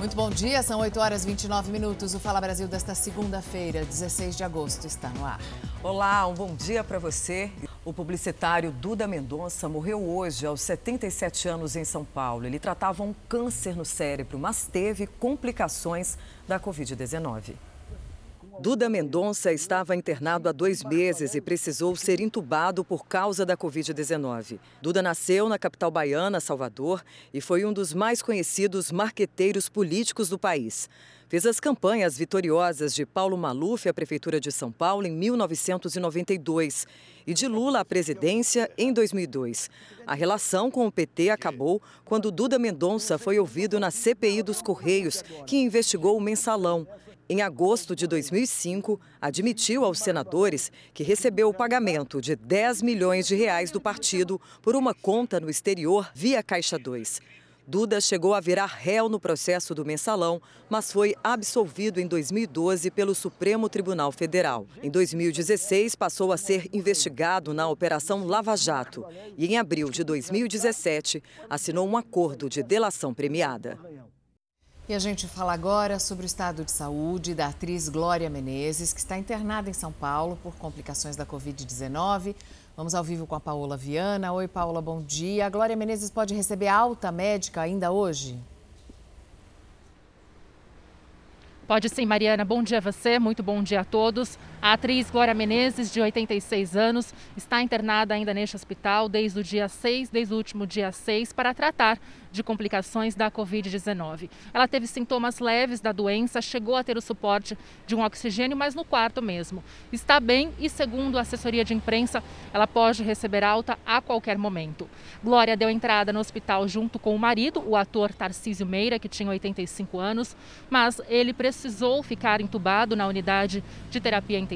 Muito bom dia, são 8 horas e 29 minutos. O Fala Brasil desta segunda-feira, 16 de agosto, está no ar. Olá, um bom dia para você. O publicitário Duda Mendonça morreu hoje, aos 77 anos, em São Paulo. Ele tratava um câncer no cérebro, mas teve complicações da Covid-19. Duda Mendonça estava internado há dois meses e precisou ser entubado por causa da Covid-19. Duda nasceu na capital baiana, Salvador, e foi um dos mais conhecidos marqueteiros políticos do país. Fez as campanhas vitoriosas de Paulo Maluf à Prefeitura de São Paulo em 1992 e de Lula à presidência em 2002. A relação com o PT acabou quando Duda Mendonça foi ouvido na CPI dos Correios, que investigou o mensalão em agosto de 2005, admitiu aos senadores que recebeu o pagamento de 10 milhões de reais do partido por uma conta no exterior via Caixa 2. Duda chegou a virar réu no processo do mensalão, mas foi absolvido em 2012 pelo Supremo Tribunal Federal. Em 2016, passou a ser investigado na Operação Lava Jato e, em abril de 2017, assinou um acordo de delação premiada. E a gente fala agora sobre o estado de saúde da atriz Glória Menezes, que está internada em São Paulo por complicações da Covid-19. Vamos ao vivo com a Paola Viana. Oi, Paola, bom dia. A Glória Menezes pode receber alta médica ainda hoje? Pode sim, Mariana. Bom dia a você, muito bom dia a todos. A atriz Glória Menezes, de 86 anos, está internada ainda neste hospital desde o dia 6, desde o último dia 6, para tratar de complicações da Covid-19. Ela teve sintomas leves da doença, chegou a ter o suporte de um oxigênio, mas no quarto mesmo. Está bem e, segundo a assessoria de imprensa, ela pode receber alta a qualquer momento. Glória deu entrada no hospital junto com o marido, o ator Tarcísio Meira, que tinha 85 anos, mas ele precisou ficar entubado na unidade de terapia intensiva,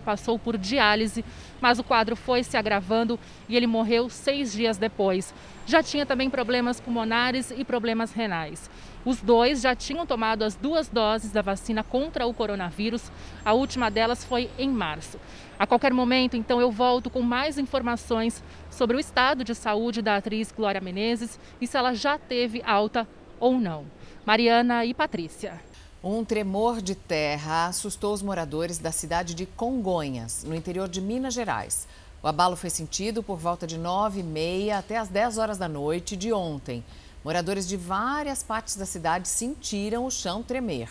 passou por diálise, mas o quadro foi se agravando e ele morreu seis dias depois já tinha também problemas pulmonares e problemas renais. Os dois já tinham tomado as duas doses da vacina contra o coronavírus, a última delas foi em março. A qualquer momento, então, eu volto com mais informações sobre o estado de saúde da atriz Glória Menezes e se ela já teve alta ou não. Mariana e Patrícia. Um tremor de terra assustou os moradores da cidade de Congonhas, no interior de Minas Gerais. O abalo foi sentido por volta de 9 e meia até as 10 horas da noite de ontem. Moradores de várias partes da cidade sentiram o chão tremer.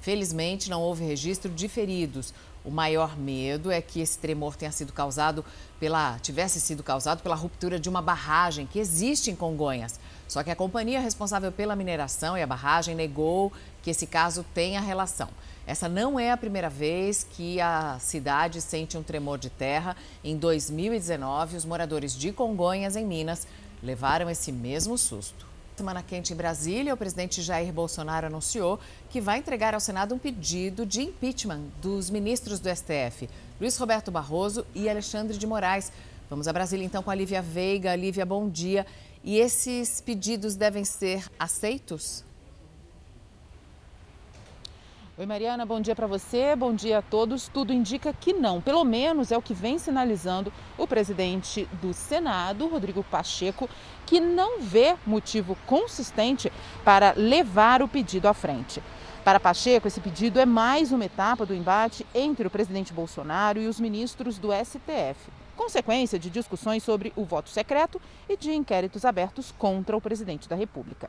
Felizmente, não houve registro de feridos. O maior medo é que esse tremor tenha sido causado pela, tivesse sido causado pela ruptura de uma barragem que existe em Congonhas. Só que a companhia responsável pela mineração e a barragem negou que esse caso tenha relação. Essa não é a primeira vez que a cidade sente um tremor de terra. Em 2019, os moradores de Congonhas, em Minas, levaram esse mesmo susto. Semana quente em Brasília, o presidente Jair Bolsonaro anunciou que vai entregar ao Senado um pedido de impeachment dos ministros do STF, Luiz Roberto Barroso e Alexandre de Moraes. Vamos a Brasília então com a Lívia Veiga. Lívia, bom dia. E esses pedidos devem ser aceitos? Oi, Mariana, bom dia para você, bom dia a todos. Tudo indica que não, pelo menos é o que vem sinalizando o presidente do Senado, Rodrigo Pacheco, que não vê motivo consistente para levar o pedido à frente. Para Pacheco, esse pedido é mais uma etapa do embate entre o presidente Bolsonaro e os ministros do STF, consequência de discussões sobre o voto secreto e de inquéritos abertos contra o presidente da República.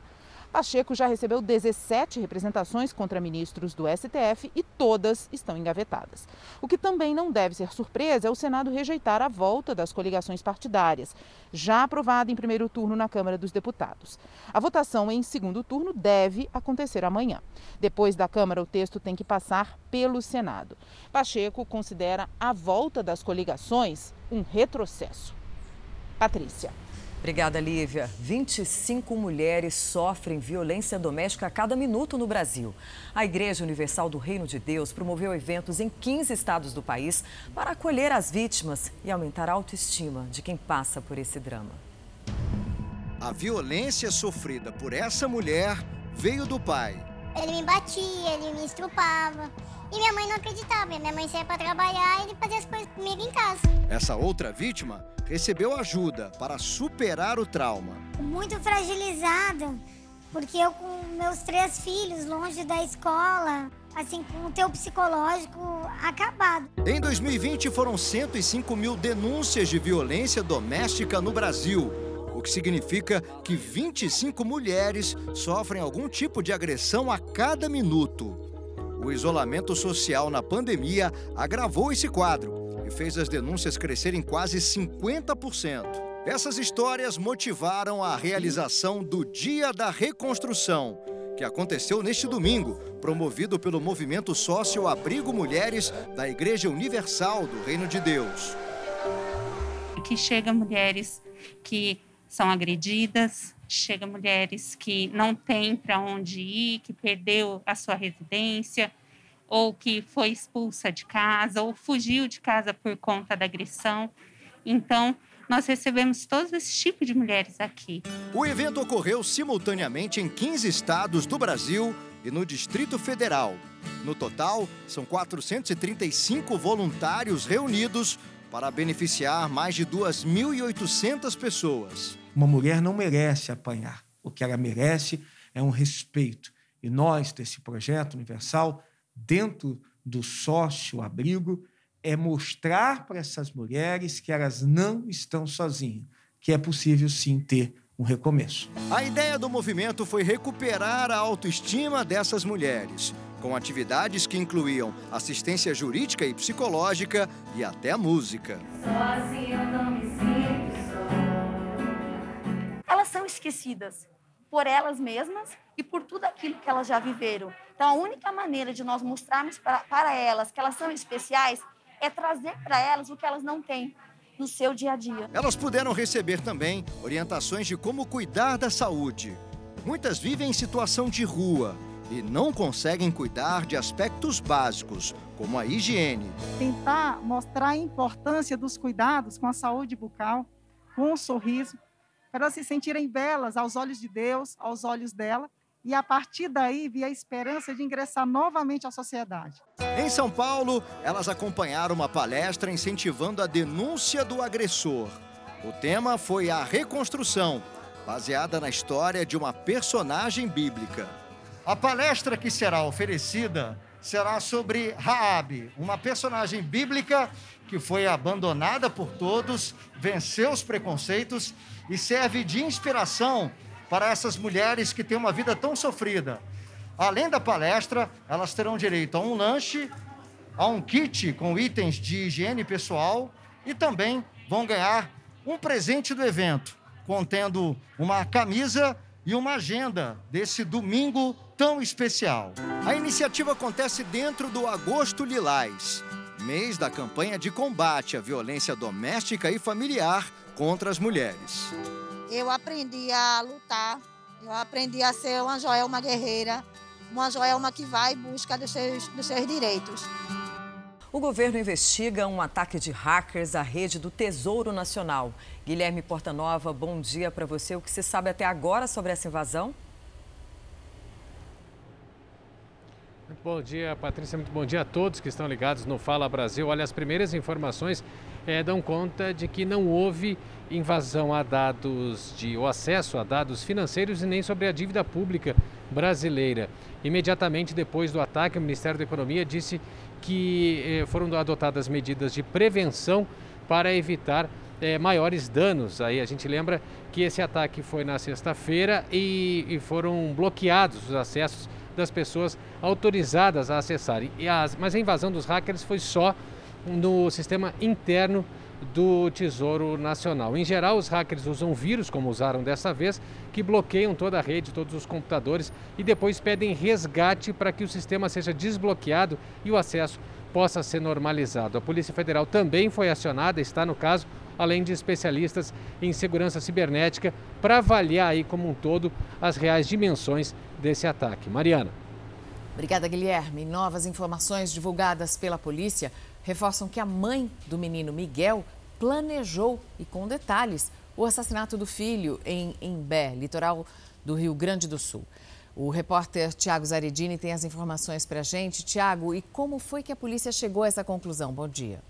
Pacheco já recebeu 17 representações contra ministros do STF e todas estão engavetadas. O que também não deve ser surpresa é o Senado rejeitar a volta das coligações partidárias, já aprovada em primeiro turno na Câmara dos Deputados. A votação em segundo turno deve acontecer amanhã. Depois da Câmara, o texto tem que passar pelo Senado. Pacheco considera a volta das coligações um retrocesso. Patrícia. Obrigada, Lívia. 25 mulheres sofrem violência doméstica a cada minuto no Brasil. A Igreja Universal do Reino de Deus promoveu eventos em 15 estados do país para acolher as vítimas e aumentar a autoestima de quem passa por esse drama. A violência sofrida por essa mulher veio do pai. Ele me batia, ele me estrupava. E minha mãe não acreditava. Minha mãe saía para trabalhar e ele fazia as coisas comigo em casa. Essa outra vítima recebeu ajuda para superar o trauma. Muito fragilizado. Porque eu com meus três filhos longe da escola, assim, com o teu psicológico acabado. Em 2020 foram 105 mil denúncias de violência doméstica no Brasil, o que significa que 25 mulheres sofrem algum tipo de agressão a cada minuto. O isolamento social na pandemia agravou esse quadro e fez as denúncias crescerem quase 50%. Essas histórias motivaram a realização do Dia da Reconstrução, que aconteceu neste domingo, promovido pelo movimento Sócio Abrigo Mulheres da Igreja Universal do Reino de Deus. Que chega mulheres que são agredidas, chega mulheres que não têm para onde ir, que perdeu a sua residência, ou que foi expulsa de casa, ou fugiu de casa por conta da agressão. Então, nós recebemos todos esses tipos de mulheres aqui. O evento ocorreu simultaneamente em 15 estados do Brasil e no Distrito Federal. No total, são 435 voluntários reunidos para beneficiar mais de 2.800 pessoas. Uma mulher não merece apanhar. O que ela merece é um respeito. E nós, desse projeto universal, dentro do sócio-abrigo, é mostrar para essas mulheres que elas não estão sozinhas, que é possível sim ter um recomeço. A ideia do movimento foi recuperar a autoestima dessas mulheres, com atividades que incluíam assistência jurídica e psicológica e até música. Sozinha eu não me sinto só. Elas são esquecidas por elas mesmas e por tudo aquilo que elas já viveram. Então, a única maneira de nós mostrarmos para, para elas que elas são especiais é trazer para elas o que elas não têm no seu dia a dia. Elas puderam receber também orientações de como cuidar da saúde. Muitas vivem em situação de rua e não conseguem cuidar de aspectos básicos, como a higiene. Tentar mostrar a importância dos cuidados com a saúde bucal, com o sorriso, para elas se sentirem belas aos olhos de Deus, aos olhos dela, e a partir daí via a esperança de ingressar novamente à sociedade. Em São Paulo, elas acompanharam uma palestra incentivando a denúncia do agressor. O tema foi a reconstrução, baseada na história de uma personagem bíblica. A palestra que será oferecida será sobre Raabe, uma personagem bíblica que foi abandonada por todos, venceu os preconceitos e serve de inspiração para essas mulheres que têm uma vida tão sofrida. Além da palestra, elas terão direito a um lanche, a um kit com itens de higiene pessoal e também vão ganhar um presente do evento, contendo uma camisa e uma agenda desse domingo tão especial. A iniciativa acontece dentro do Agosto Lilás, mês da campanha de combate à violência doméstica e familiar contra as mulheres eu aprendi a lutar, eu aprendi a ser uma Joelma guerreira, uma Joelma que vai em busca dos seus, dos seus direitos. O governo investiga um ataque de hackers à rede do Tesouro Nacional. Guilherme Portanova, bom dia para você. O que se sabe até agora sobre essa invasão? Muito bom dia, Patrícia. Muito bom dia a todos que estão ligados no Fala Brasil. Olha, as primeiras informações é, dão conta de que não houve invasão a dados de ou acesso a dados financeiros e nem sobre a dívida pública brasileira. Imediatamente depois do ataque, o Ministério da Economia disse que eh, foram adotadas medidas de prevenção para evitar eh, maiores danos. Aí a gente lembra que esse ataque foi na sexta-feira e, e, foram bloqueados os acessos das pessoas autorizadas a acessarem. As, mas a invasão dos hackers foi só no sistema interno do Tesouro Nacional. Em geral, os hackers usam vírus, como usaram dessa vez, que bloqueiam toda a rede, todos os computadores e depois pedem resgate para que o sistema seja desbloqueado e o acesso possa ser normalizado. A Polícia Federal também foi acionada, está no caso, além de especialistas em segurança cibernética, para avaliar aí como um todo as reais dimensões desse ataque. Mariana. Obrigada, Guilherme. Novas informações divulgadas pela polícia reforçam que a mãe do menino Miguel planejou, e com detalhes, o assassinato do filho em Embé, litoral do Rio Grande do Sul. O repórter Tiago Zaredini tem as informações para a gente. Tiago, e como foi que a polícia chegou a essa conclusão? Bom dia.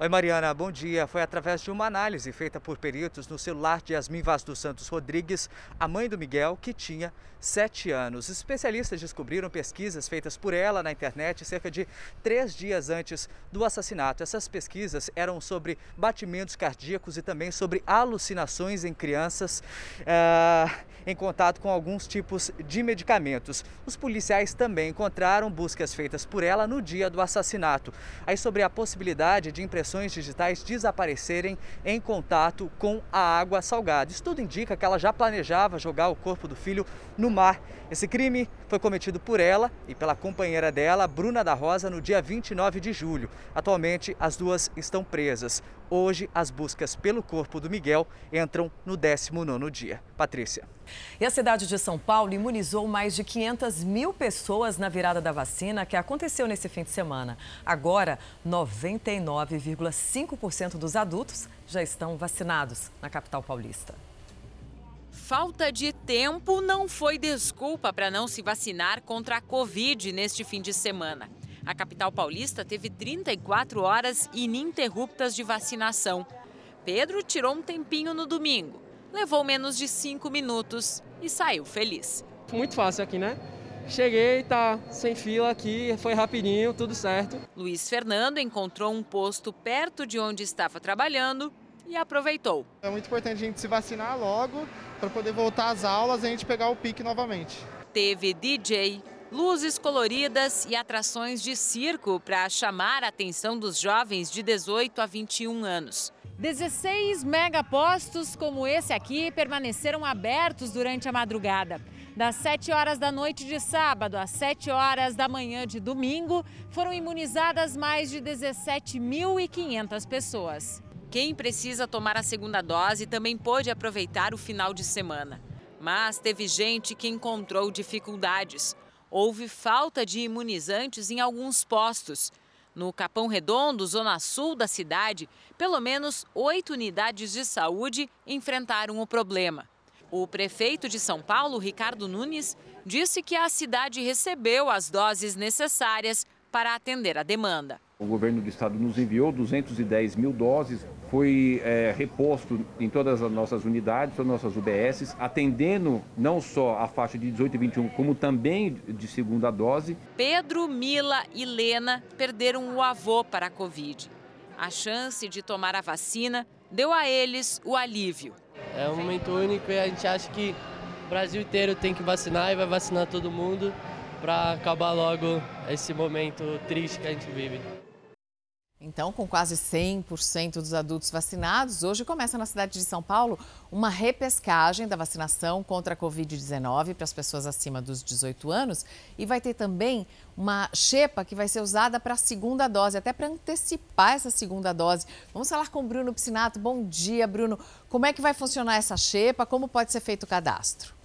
Oi, Mariana, bom dia. Foi através de uma análise feita por peritos no celular de Yasmin Vaz dos Santos Rodrigues, a mãe do Miguel, que tinha sete anos. Especialistas descobriram pesquisas feitas por ela na internet cerca de três dias antes do assassinato. Essas pesquisas eram sobre batimentos cardíacos e também sobre alucinações em crianças uh, em contato com alguns tipos de medicamentos. Os policiais também encontraram buscas feitas por ela no dia do assassinato. Aí sobre a possibilidade de impressão impressões digitais desaparecerem em contato com a água salgada. Isso tudo indica que ela já planejava jogar o corpo do filho no mar. Esse crime foi cometido por ela e pela companheira dela, Bruna da Rosa, no dia 29 de julho. Atualmente, as duas estão presas. Hoje, as buscas pelo corpo do Miguel entram no 19º dia. Patrícia. E a cidade de São Paulo imunizou mais de 500 mil pessoas na virada da vacina que aconteceu nesse fim de semana. Agora, 99,5% dos adultos já estão vacinados na capital paulista. Falta de tempo não foi desculpa para não se vacinar contra a Covid neste fim de semana. A capital paulista teve 34 horas ininterruptas de vacinação. Pedro tirou um tempinho no domingo, levou menos de cinco minutos e saiu feliz. Muito fácil aqui, né? Cheguei, tá sem fila aqui, foi rapidinho, tudo certo. Luiz Fernando encontrou um posto perto de onde estava trabalhando e aproveitou. É muito importante a gente se vacinar logo para poder voltar às aulas e a gente pegar o pique novamente. Teve DJ, luzes coloridas e atrações de circo para chamar a atenção dos jovens de 18 a 21 anos. 16 megapostos como esse aqui permaneceram abertos durante a madrugada. Das 7 horas da noite de sábado às 7 horas da manhã de domingo, foram imunizadas mais de 17.500 pessoas. Quem precisa tomar a segunda dose também pôde aproveitar o final de semana. Mas teve gente que encontrou dificuldades. Houve falta de imunizantes em alguns postos. No Capão Redondo, zona sul da cidade, pelo menos oito unidades de saúde enfrentaram o problema. O prefeito de São Paulo, Ricardo Nunes, disse que a cidade recebeu as doses necessárias para atender a demanda. O governo do estado nos enviou 210 mil doses, foi é, reposto em todas as nossas unidades, todas as nossas UBSs, atendendo não só a faixa de 18 e 21, como também de segunda dose. Pedro, Mila e Lena perderam o avô para a Covid. A chance de tomar a vacina deu a eles o alívio. É um momento único e a gente acha que o Brasil inteiro tem que vacinar e vai vacinar todo mundo para acabar logo esse momento triste que a gente vive. Então, com quase 100% dos adultos vacinados, hoje começa na cidade de São Paulo uma repescagem da vacinação contra a Covid-19 para as pessoas acima dos 18 anos e vai ter também uma xepa que vai ser usada para a segunda dose, até para antecipar essa segunda dose. Vamos falar com o Bruno Piscinato. Bom dia, Bruno. Como é que vai funcionar essa xepa? Como pode ser feito o cadastro?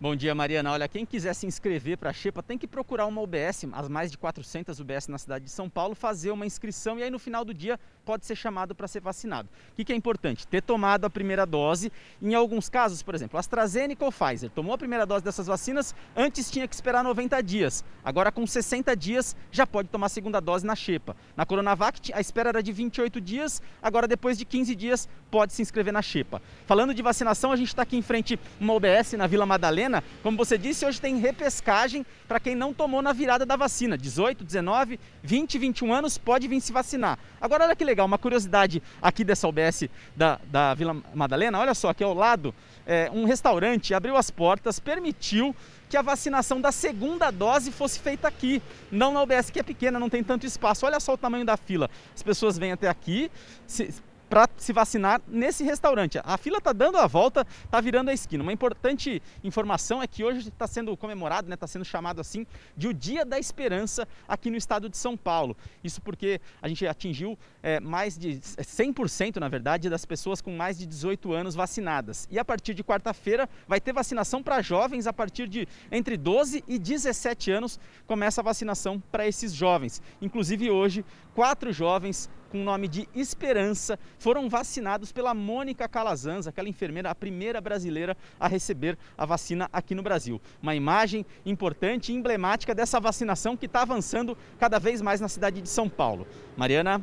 Bom dia, Mariana. Olha, quem quiser se inscrever para a Xepa tem que procurar uma UBS, as mais de 400 UBS na cidade de São Paulo, fazer uma inscrição e aí no final do dia pode ser chamado para ser vacinado. O que, é importante? Ter tomado a primeira dose. Em alguns casos, por exemplo, AstraZeneca ou Pfizer, tomou a primeira dose dessas vacinas, antes tinha que esperar 90 dias. Agora, com 60 dias, já pode tomar a segunda dose na Xepa. Na Coronavac, a espera era de 28 dias, agora depois de 15 dias pode se inscrever na Xepa. Falando de vacinação, a gente está aqui em frente uma UBS na Vila Madalena como você disse, hoje tem repescagem para quem não tomou na virada da vacina. 18, 19, 20, 21 anos pode vir se vacinar. Agora, olha que legal, uma curiosidade aqui dessa UBS da, da Vila Madalena. Olha só, aqui ao lado, é, um restaurante abriu as portas, permitiu que a vacinação da segunda dose fosse feita aqui, não na UBS que é pequena, não tem tanto espaço. Olha só o tamanho da fila. As pessoas vêm até aqui, se, para se vacinar nesse restaurante. A fila está dando a volta, está virando a esquina. Uma importante informação é que hoje está sendo comemorado, está né, tá sendo chamado assim de o Dia da Esperança aqui no estado de São Paulo. Isso porque a gente atingiu é, mais de 100%, na verdade, das pessoas com mais de 18 anos vacinadas. E a partir de quarta-feira vai ter vacinação para jovens a partir de entre 12 e 17 anos começa a vacinação para esses jovens. Inclusive hoje, quatro jovens com o nome de Esperança foram vacinados pela Mônica Calazans, aquela enfermeira, a primeira brasileira a receber a vacina aqui no Brasil. Uma imagem importante e emblemática dessa vacinação que está avançando cada vez mais na cidade de São Paulo. Mariana.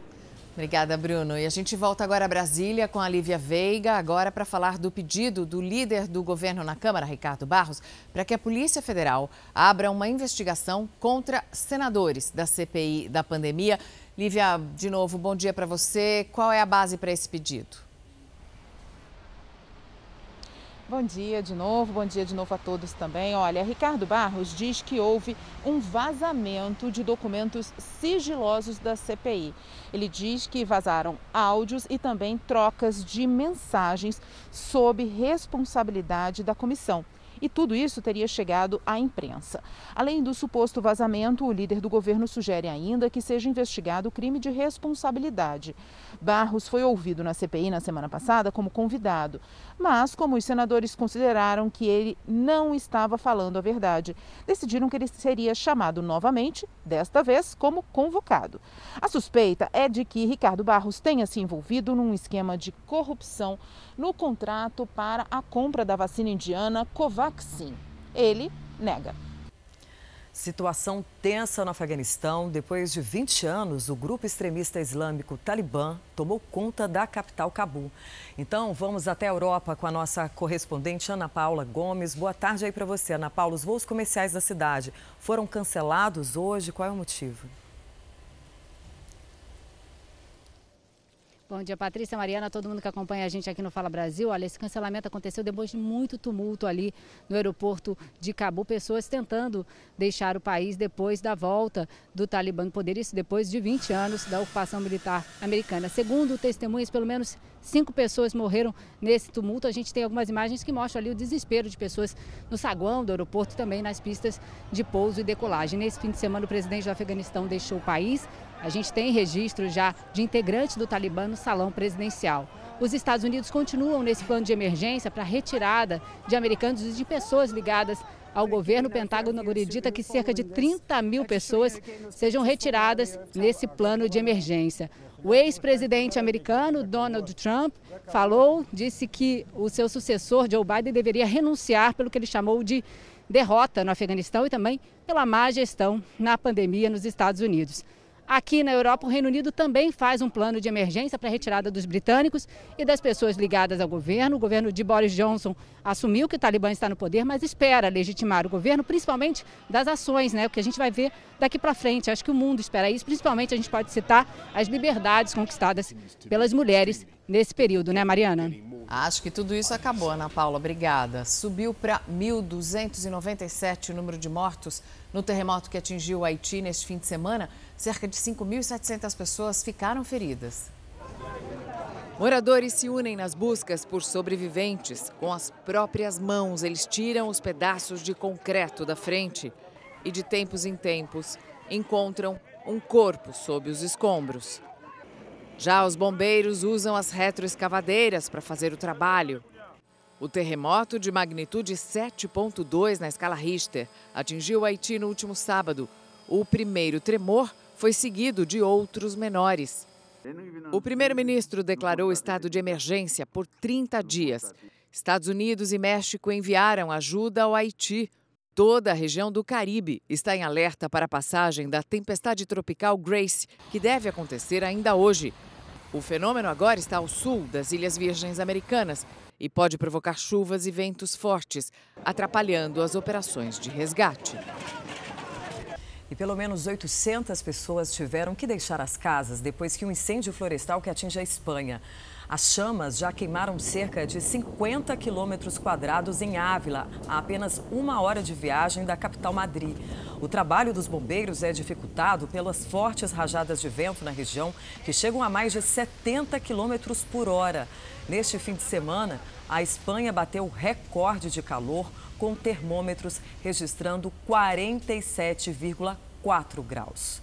Obrigada, Bruno. E a gente volta agora a Brasília com a Lívia Veiga, agora para falar do pedido do líder do governo na Câmara, Ricardo Barros, para que a Polícia Federal abra uma investigação contra senadores da CPI da pandemia. Lívia, de novo, bom dia para você. Qual é a base para esse pedido? Bom dia de novo, bom dia de novo a todos também. Olha, Ricardo Barros diz que houve um vazamento de documentos sigilosos da CPI. Ele diz que vazaram áudios e também trocas de mensagens sob responsabilidade da comissão e tudo isso teria chegado à imprensa. Além do suposto vazamento, o líder do governo sugere ainda que seja investigado o crime de responsabilidade. Barros foi ouvido na CPI na semana passada como convidado, mas como os senadores consideraram que ele não estava falando a verdade, decidiram que ele seria chamado novamente, desta vez como convocado. A suspeita é de que Ricardo Barros tenha se envolvido num esquema de corrupção no contrato para a compra da vacina indiana Covaxin. Ele nega. Situação tensa no Afeganistão. Depois de 20 anos, o grupo extremista islâmico Talibã tomou conta da capital Cabul. Então, vamos até a Europa com a nossa correspondente Ana Paula Gomes. Boa tarde aí para você, Ana Paula. Os voos comerciais da cidade foram cancelados hoje. Qual é o motivo? Bom dia, Patrícia, Mariana, todo mundo que acompanha a gente aqui no Fala Brasil. Olha, esse cancelamento aconteceu depois de muito tumulto ali no aeroporto de Cabo, pessoas tentando deixar o país depois da volta do Talibã no poder, isso depois de 20 anos da ocupação militar americana. Segundo testemunhas, pelo menos cinco pessoas morreram nesse tumulto. A gente tem algumas imagens que mostram ali o desespero de pessoas no saguão do aeroporto também nas pistas de pouso e decolagem. Nesse fim de semana, o presidente do Afeganistão deixou o país a gente tem registro já de integrantes do Talibã no salão presidencial. Os Estados Unidos continuam nesse plano de emergência para retirada de americanos e de pessoas ligadas ao governo. O Pentágono acredita que cerca de 30 mil pessoas sejam retiradas nesse plano de emergência. O ex-presidente americano Donald Trump falou, disse que o seu sucessor Joe Biden deveria renunciar pelo que ele chamou de derrota no Afeganistão e também pela má gestão na pandemia nos Estados Unidos. Aqui na Europa, o Reino Unido também faz um plano de emergência para a retirada dos britânicos e das pessoas ligadas ao governo. O governo de Boris Johnson assumiu que o Talibã está no poder, mas espera legitimar o governo, principalmente das ações, né? O que a gente vai ver daqui para frente. Acho que o mundo espera isso. Principalmente a gente pode citar as liberdades conquistadas pelas mulheres nesse período, né, Mariana? Acho que tudo isso acabou, Ana Paula. Obrigada. Subiu para 1.297 o número de mortos no terremoto que atingiu o Haiti neste fim de semana. Cerca de 5.700 pessoas ficaram feridas. Moradores se unem nas buscas por sobreviventes. Com as próprias mãos, eles tiram os pedaços de concreto da frente e, de tempos em tempos, encontram um corpo sob os escombros. Já os bombeiros usam as retroescavadeiras para fazer o trabalho. O terremoto de magnitude 7.2 na escala Richter atingiu Haiti no último sábado. O primeiro tremor foi seguido de outros menores. O primeiro-ministro declarou estado de emergência por 30 dias. Estados Unidos e México enviaram ajuda ao Haiti. Toda a região do Caribe está em alerta para a passagem da tempestade tropical Grace, que deve acontecer ainda hoje. O fenômeno agora está ao sul das Ilhas Virgens Americanas e pode provocar chuvas e ventos fortes, atrapalhando as operações de resgate. E pelo menos 800 pessoas tiveram que deixar as casas depois que um incêndio florestal que atinge a Espanha. As chamas já queimaram cerca de 50 quilômetros quadrados em Ávila, a apenas uma hora de viagem da capital Madrid. O trabalho dos bombeiros é dificultado pelas fortes rajadas de vento na região, que chegam a mais de 70 quilômetros por hora. Neste fim de semana, a Espanha bateu recorde de calor, com termômetros registrando 47,4 graus.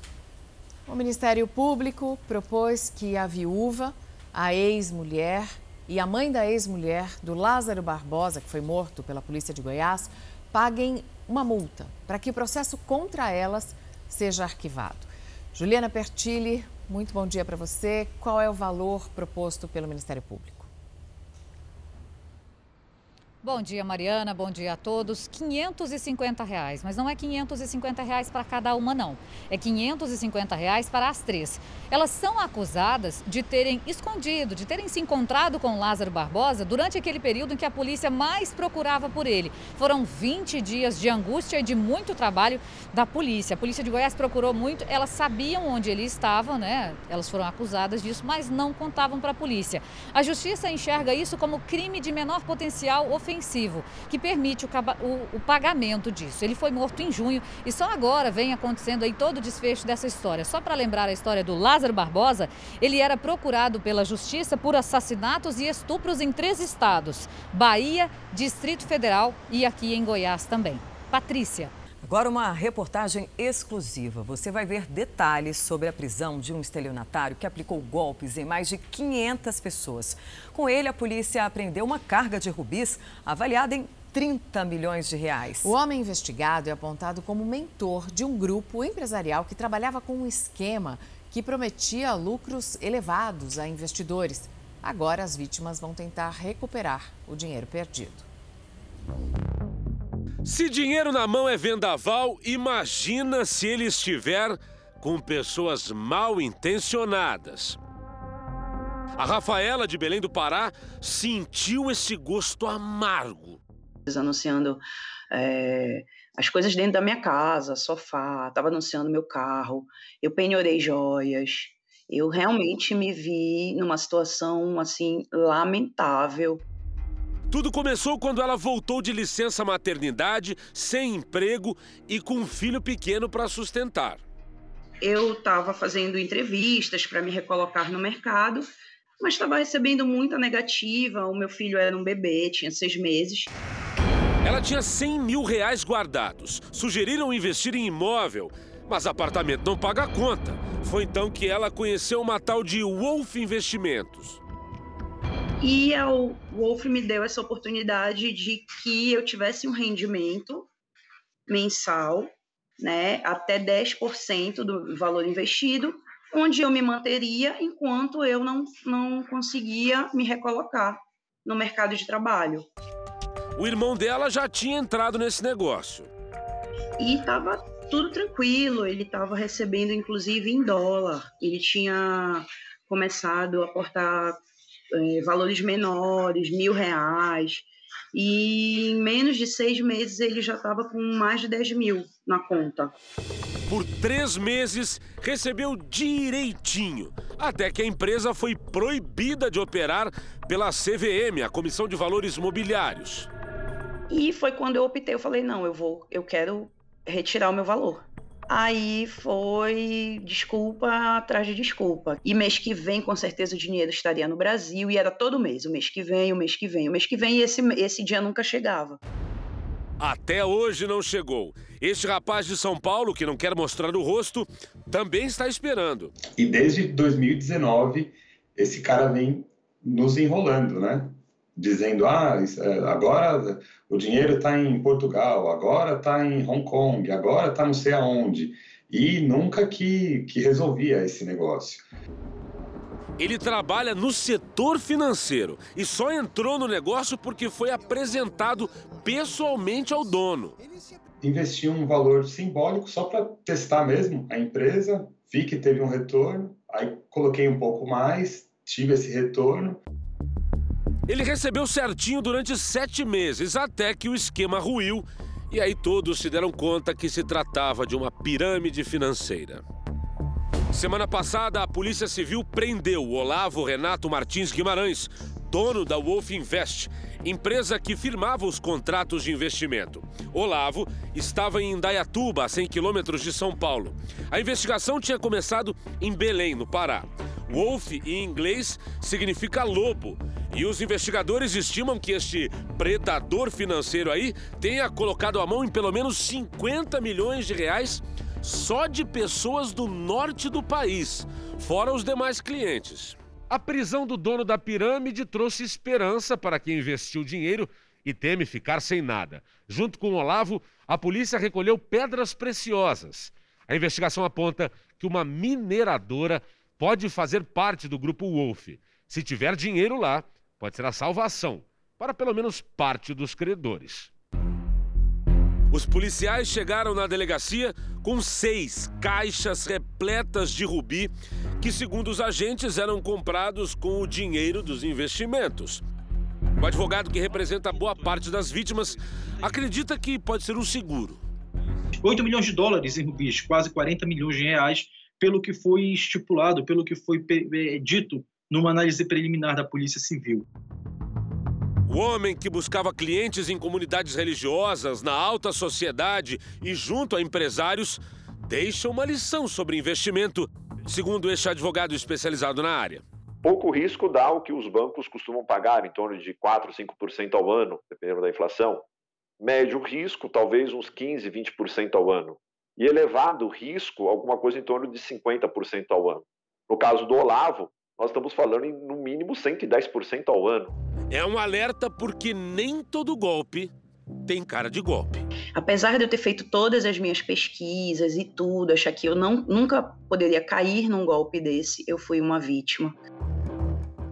O Ministério Público propôs que a viúva a ex-mulher e a mãe da ex-mulher do Lázaro Barbosa, que foi morto pela polícia de Goiás, paguem uma multa para que o processo contra elas seja arquivado. Juliana Pertilli, muito bom dia para você. Qual é o valor proposto pelo Ministério Público? Bom dia, Mariana. Bom dia a todos. 550 reais, mas não é 550 reais para cada uma, não. É 550 reais para as três. Elas são acusadas de terem escondido, de terem se encontrado com Lázaro Barbosa durante aquele período em que a polícia mais procurava por ele. Foram 20 dias de angústia e de muito trabalho da polícia. A polícia de Goiás procurou muito, elas sabiam onde ele estava, né? Elas foram acusadas disso, mas não contavam para a polícia. A justiça enxerga isso como crime de menor potencial ofensivo ofensivo, que permite o, o, o, pagamento disso. Ele foi morto em junho e só agora vem acontecendo aí todo o desfecho dessa história. Só para lembrar a história do Lázaro Barbosa, ele era procurado pela Justiça por assassinatos e estupros em três estados: Bahia, Distrito Federal e aqui em Goiás também. Patrícia. Agora uma reportagem exclusiva. Você vai ver detalhes sobre a prisão de um estelionatário que aplicou golpes em mais de 500 pessoas. Com ele, a polícia apreendeu uma carga de rubis avaliada em 30 milhões de reais. O homem investigado é apontado como mentor de um grupo empresarial que trabalhava com um esquema que prometia lucros elevados a investidores. Agora as vítimas vão tentar recuperar o dinheiro perdido. Se dinheiro na mão é vendaval, imagina se ele estiver com pessoas mal intencionadas. A Rafaela de Belém do Pará sentiu esse gosto amargo. Anunciando é, as coisas dentro da minha casa, sofá, estava anunciando meu carro, eu penhorei joias. Eu realmente me vi numa situação assim lamentável. Tudo começou quando ela voltou de licença maternidade, sem emprego e com um filho pequeno para sustentar. Eu estava fazendo entrevistas para me recolocar no mercado, mas estava recebendo muita negativa. O meu filho era um bebê, tinha seis meses. Ela tinha 100 mil reais guardados. Sugeriram investir em imóvel, mas apartamento não paga a conta. Foi então que ela conheceu uma tal de Wolf Investimentos. E o Wolf me deu essa oportunidade de que eu tivesse um rendimento mensal, né, até 10% do valor investido, onde eu me manteria enquanto eu não, não conseguia me recolocar no mercado de trabalho. O irmão dela já tinha entrado nesse negócio. E estava tudo tranquilo, ele estava recebendo inclusive em dólar. Ele tinha começado a aportar é, valores menores, mil reais. E em menos de seis meses ele já estava com mais de 10 mil na conta. Por três meses recebeu direitinho, até que a empresa foi proibida de operar pela CVM, a Comissão de Valores Mobiliários. E foi quando eu optei, eu falei, não, eu vou, eu quero retirar o meu valor. Aí foi desculpa atrás de desculpa. E mês que vem, com certeza, o dinheiro estaria no Brasil e era todo mês. O mês que vem, o mês que vem, o mês que vem, e esse, esse dia nunca chegava. Até hoje não chegou. Este rapaz de São Paulo, que não quer mostrar o rosto, também está esperando. E desde 2019, esse cara vem nos enrolando, né? Dizendo ah é, agora o dinheiro está em Portugal, agora está em Hong Kong, agora está não sei aonde e nunca que, que resolvia esse negócio. Ele trabalha no setor financeiro e só entrou no negócio porque foi apresentado pessoalmente ao dono. Investi um valor simbólico só para testar mesmo a empresa, vi que teve um retorno, aí coloquei um pouco mais, tive esse retorno. Ele recebeu certinho durante sete meses, até que o esquema ruiu e aí todos se deram conta que se tratava de uma pirâmide financeira. Semana passada, a Polícia Civil prendeu o Olavo Renato Martins Guimarães, dono da Wolf Invest, empresa que firmava os contratos de investimento. Olavo estava em Indaiatuba, a 100 quilômetros de São Paulo. A investigação tinha começado em Belém, no Pará. Wolf, em inglês, significa lobo. E os investigadores estimam que este predador financeiro aí tenha colocado a mão em pelo menos 50 milhões de reais só de pessoas do norte do país, fora os demais clientes. A prisão do dono da pirâmide trouxe esperança para quem investiu dinheiro e teme ficar sem nada. Junto com o Olavo, a polícia recolheu pedras preciosas. A investigação aponta que uma mineradora pode fazer parte do grupo Wolf. Se tiver dinheiro lá, pode ser a salvação para pelo menos parte dos credores. Os policiais chegaram na delegacia com seis caixas repletas de rubi, que, segundo os agentes, eram comprados com o dinheiro dos investimentos. O advogado que representa boa parte das vítimas acredita que pode ser um seguro. 8 milhões de dólares em rubis, quase 40 milhões de reais, pelo que foi estipulado, pelo que foi eh, dito numa análise preliminar da Polícia Civil. O homem que buscava clientes em comunidades religiosas, na alta sociedade e junto a empresários, deixa uma lição sobre investimento, segundo este advogado especializado na área. Pouco risco dá o que os bancos costumam pagar, em torno de 4, 5% ao ano, dependendo da inflação. Médio risco, talvez uns 15, 20% ao ano. E elevado risco, alguma coisa em torno de 50% ao ano. No caso do Olavo, nós estamos falando em no mínimo 110% ao ano. É um alerta porque nem todo golpe tem cara de golpe. Apesar de eu ter feito todas as minhas pesquisas e tudo, achar que eu não, nunca poderia cair num golpe desse, eu fui uma vítima.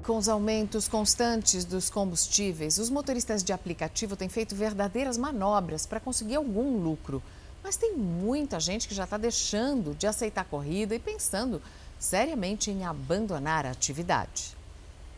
Com os aumentos constantes dos combustíveis, os motoristas de aplicativo têm feito verdadeiras manobras para conseguir algum lucro. Mas tem muita gente que já está deixando de aceitar a corrida e pensando seriamente em abandonar a atividade.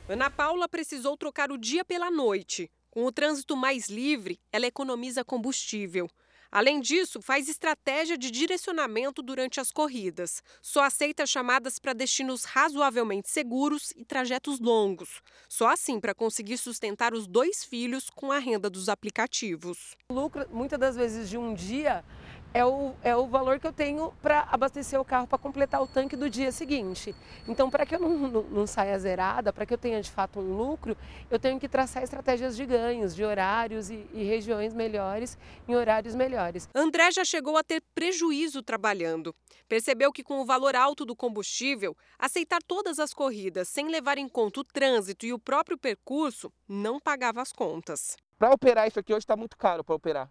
Ana Paula precisou trocar o dia pela noite. Com o trânsito mais livre, ela economiza combustível. Além disso, faz estratégia de direcionamento durante as corridas. Só aceita chamadas para destinos razoavelmente seguros e trajetos longos. Só assim para conseguir sustentar os dois filhos com a renda dos aplicativos. O lucro, muitas das vezes, de um dia é o, é o valor que eu tenho para abastecer o carro para completar o tanque do dia seguinte. Então, para que eu não, não, não saia zerada, para que eu tenha de fato um lucro, eu tenho que traçar estratégias de ganhos, de horários e, e regiões melhores em horários melhores. André já chegou a ter prejuízo trabalhando. Percebeu que, com o valor alto do combustível, aceitar todas as corridas sem levar em conta o trânsito e o próprio percurso não pagava as contas. Para operar isso aqui hoje está muito caro para operar.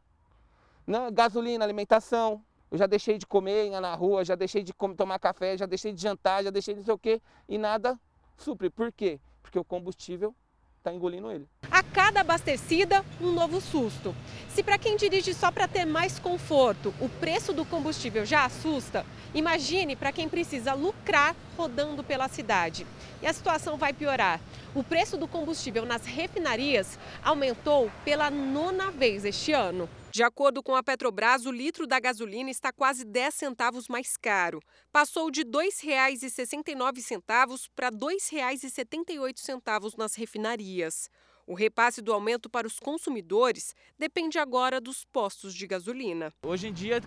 Gasolina, alimentação. Eu já deixei de comer na rua, já deixei de tomar café, já deixei de jantar, já deixei de não sei o quê. E nada supre. Por quê? Porque o combustível está engolindo ele. A cada abastecida, um novo susto. Se para quem dirige só para ter mais conforto, o preço do combustível já assusta, imagine para quem precisa lucrar rodando pela cidade. E a situação vai piorar. O preço do combustível nas refinarias aumentou pela nona vez este ano. De acordo com a Petrobras, o litro da gasolina está quase 10 centavos mais caro. Passou de R$ 2,69 para R$ 2,78 nas refinarias. O repasse do aumento para os consumidores depende agora dos postos de gasolina. Hoje em dia,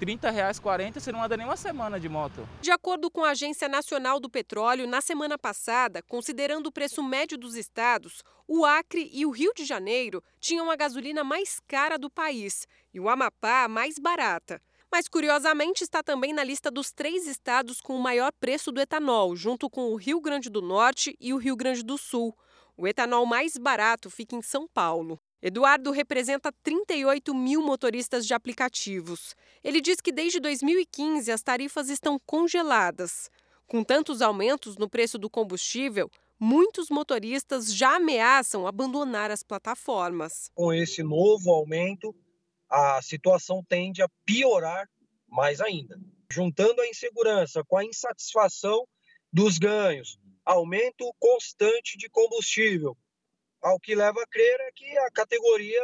30 reais, 40, você não anda nem uma semana de moto. De acordo com a Agência Nacional do Petróleo, na semana passada, considerando o preço médio dos estados, o Acre e o Rio de Janeiro tinham a gasolina mais cara do país e o Amapá a mais barata. Mas, curiosamente, está também na lista dos três estados com o maior preço do etanol, junto com o Rio Grande do Norte e o Rio Grande do Sul. O etanol mais barato fica em São Paulo. Eduardo representa 38 mil motoristas de aplicativos. Ele diz que desde 2015 as tarifas estão congeladas. Com tantos aumentos no preço do combustível, muitos motoristas já ameaçam abandonar as plataformas. Com esse novo aumento, a situação tende a piorar mais ainda. Juntando a insegurança com a insatisfação dos ganhos, aumento constante de combustível, ao que leva a crer é que a categoria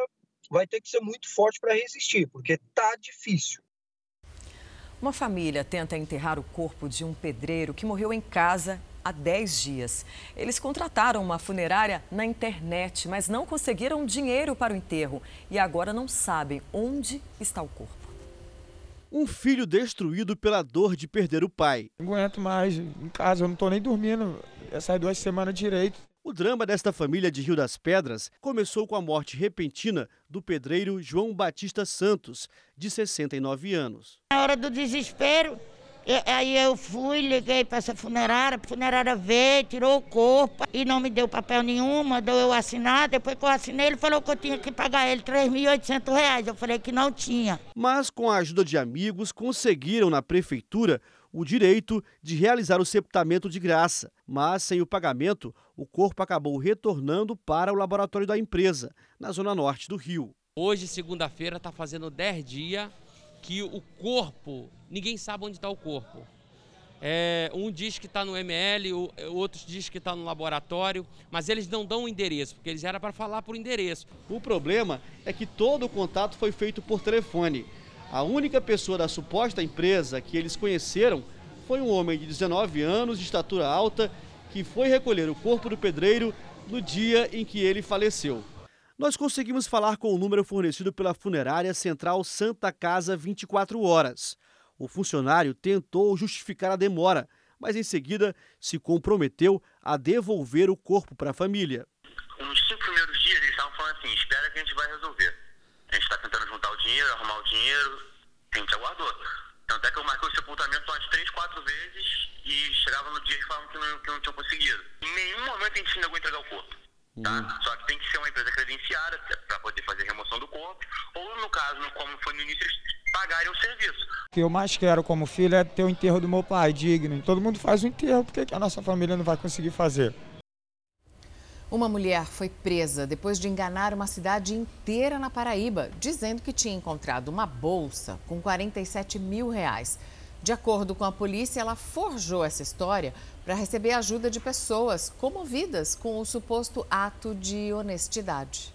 vai ter que ser muito forte para resistir, porque tá difícil. Uma família tenta enterrar o corpo de um pedreiro que morreu em casa há 10 dias. Eles contrataram uma funerária na internet, mas não conseguiram dinheiro para o enterro e agora não sabem onde está o corpo. Um filho destruído pela dor de perder o pai. Não aguento mais. Em casa eu não estou nem dormindo. Essas duas semanas direito. O drama desta família de Rio das Pedras começou com a morte repentina do pedreiro João Batista Santos, de 69 anos. Na hora do desespero, eu, aí eu fui, liguei para essa funerária, a funerária veio, tirou o corpo e não me deu papel nenhum, mandou eu assinar. Depois que eu assinei, ele falou que eu tinha que pagar ele R$ 3.800. Eu falei que não tinha. Mas com a ajuda de amigos, conseguiram na prefeitura o direito de realizar o septamento de graça, mas sem o pagamento, o corpo acabou retornando para o laboratório da empresa, na zona norte do Rio. Hoje, segunda-feira, está fazendo 10 dias que o corpo, ninguém sabe onde está o corpo. É, um diz que está no ML, o, outros diz que está no laboratório, mas eles não dão o endereço, porque eles eram para falar por endereço. O problema é que todo o contato foi feito por telefone. A única pessoa da suposta empresa que eles conheceram foi um homem de 19 anos, de estatura alta, que foi recolher o corpo do pedreiro no dia em que ele faleceu. Nós conseguimos falar com o número fornecido pela funerária Central Santa Casa 24 Horas. O funcionário tentou justificar a demora, mas em seguida se comprometeu a devolver o corpo para a família. Nos cinco primeiros dias eles estavam falando assim: espera que a gente vai resolver. A gente está tentando juntar o dinheiro, arrumar o dinheiro, a gente aguardou. Tanto é que eu marquei o sepultamento umas três, quatro vezes e chegava no dia que falavam que não, que não tinham conseguido. Em nenhum momento a gente negou entregar o corpo. Tá? Uhum. Só que tem que ser uma empresa credenciada para poder fazer a remoção do corpo, ou no caso, como foi no início, pagarem o serviço. O que eu mais quero como filho é ter o enterro do meu pai, digno. Todo mundo faz o enterro, por que a nossa família não vai conseguir fazer? Uma mulher foi presa depois de enganar uma cidade inteira na Paraíba, dizendo que tinha encontrado uma bolsa com 47 mil reais. De acordo com a polícia, ela forjou essa história para receber ajuda de pessoas comovidas com o suposto ato de honestidade.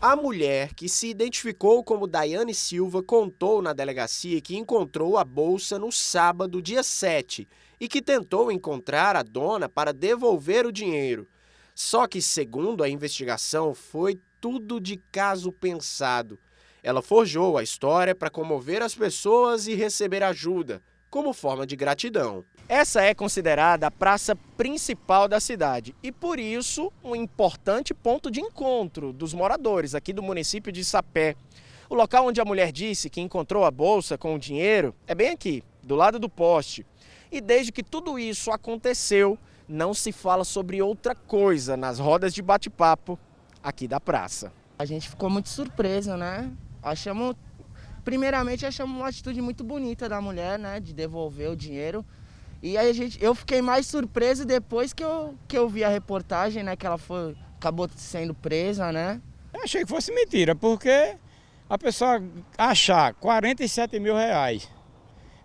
A mulher, que se identificou como Daiane Silva, contou na delegacia que encontrou a bolsa no sábado, dia 7, e que tentou encontrar a dona para devolver o dinheiro. Só que, segundo a investigação, foi tudo de caso pensado. Ela forjou a história para comover as pessoas e receber ajuda, como forma de gratidão. Essa é considerada a praça principal da cidade e, por isso, um importante ponto de encontro dos moradores aqui do município de Sapé. O local onde a mulher disse que encontrou a bolsa com o dinheiro é bem aqui, do lado do poste. E desde que tudo isso aconteceu, não se fala sobre outra coisa nas rodas de bate-papo aqui da praça. A gente ficou muito surpreso, né? Achamos, primeiramente, achamos uma atitude muito bonita da mulher, né? De devolver o dinheiro. E aí a gente, eu fiquei mais surpreso depois que eu, que eu vi a reportagem, né? Que ela foi, acabou sendo presa, né? Eu achei que fosse mentira, porque a pessoa achar 47 mil reais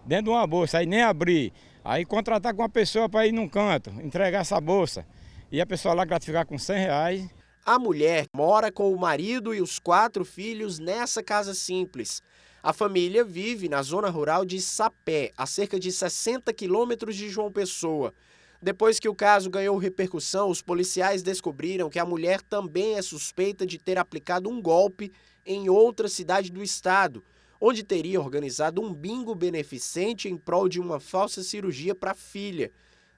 dentro de uma bolsa, aí nem abrir, aí contratar com uma pessoa para ir num canto, entregar essa bolsa, e a pessoa lá gratificar com 100 reais, a mulher mora com o marido e os quatro filhos nessa casa simples. A família vive na zona rural de Sapé, a cerca de 60 quilômetros de João Pessoa. Depois que o caso ganhou repercussão, os policiais descobriram que a mulher também é suspeita de ter aplicado um golpe em outra cidade do estado, onde teria organizado um bingo beneficente em prol de uma falsa cirurgia para a filha.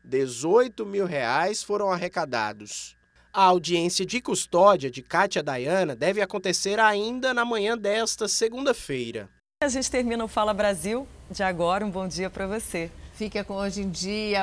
18 mil reais foram arrecadados. A audiência de custódia de Kátia Dayana deve acontecer ainda na manhã desta segunda-feira. A gente termina o Fala Brasil de agora. Um bom dia para você. Fica com Hoje em Dia.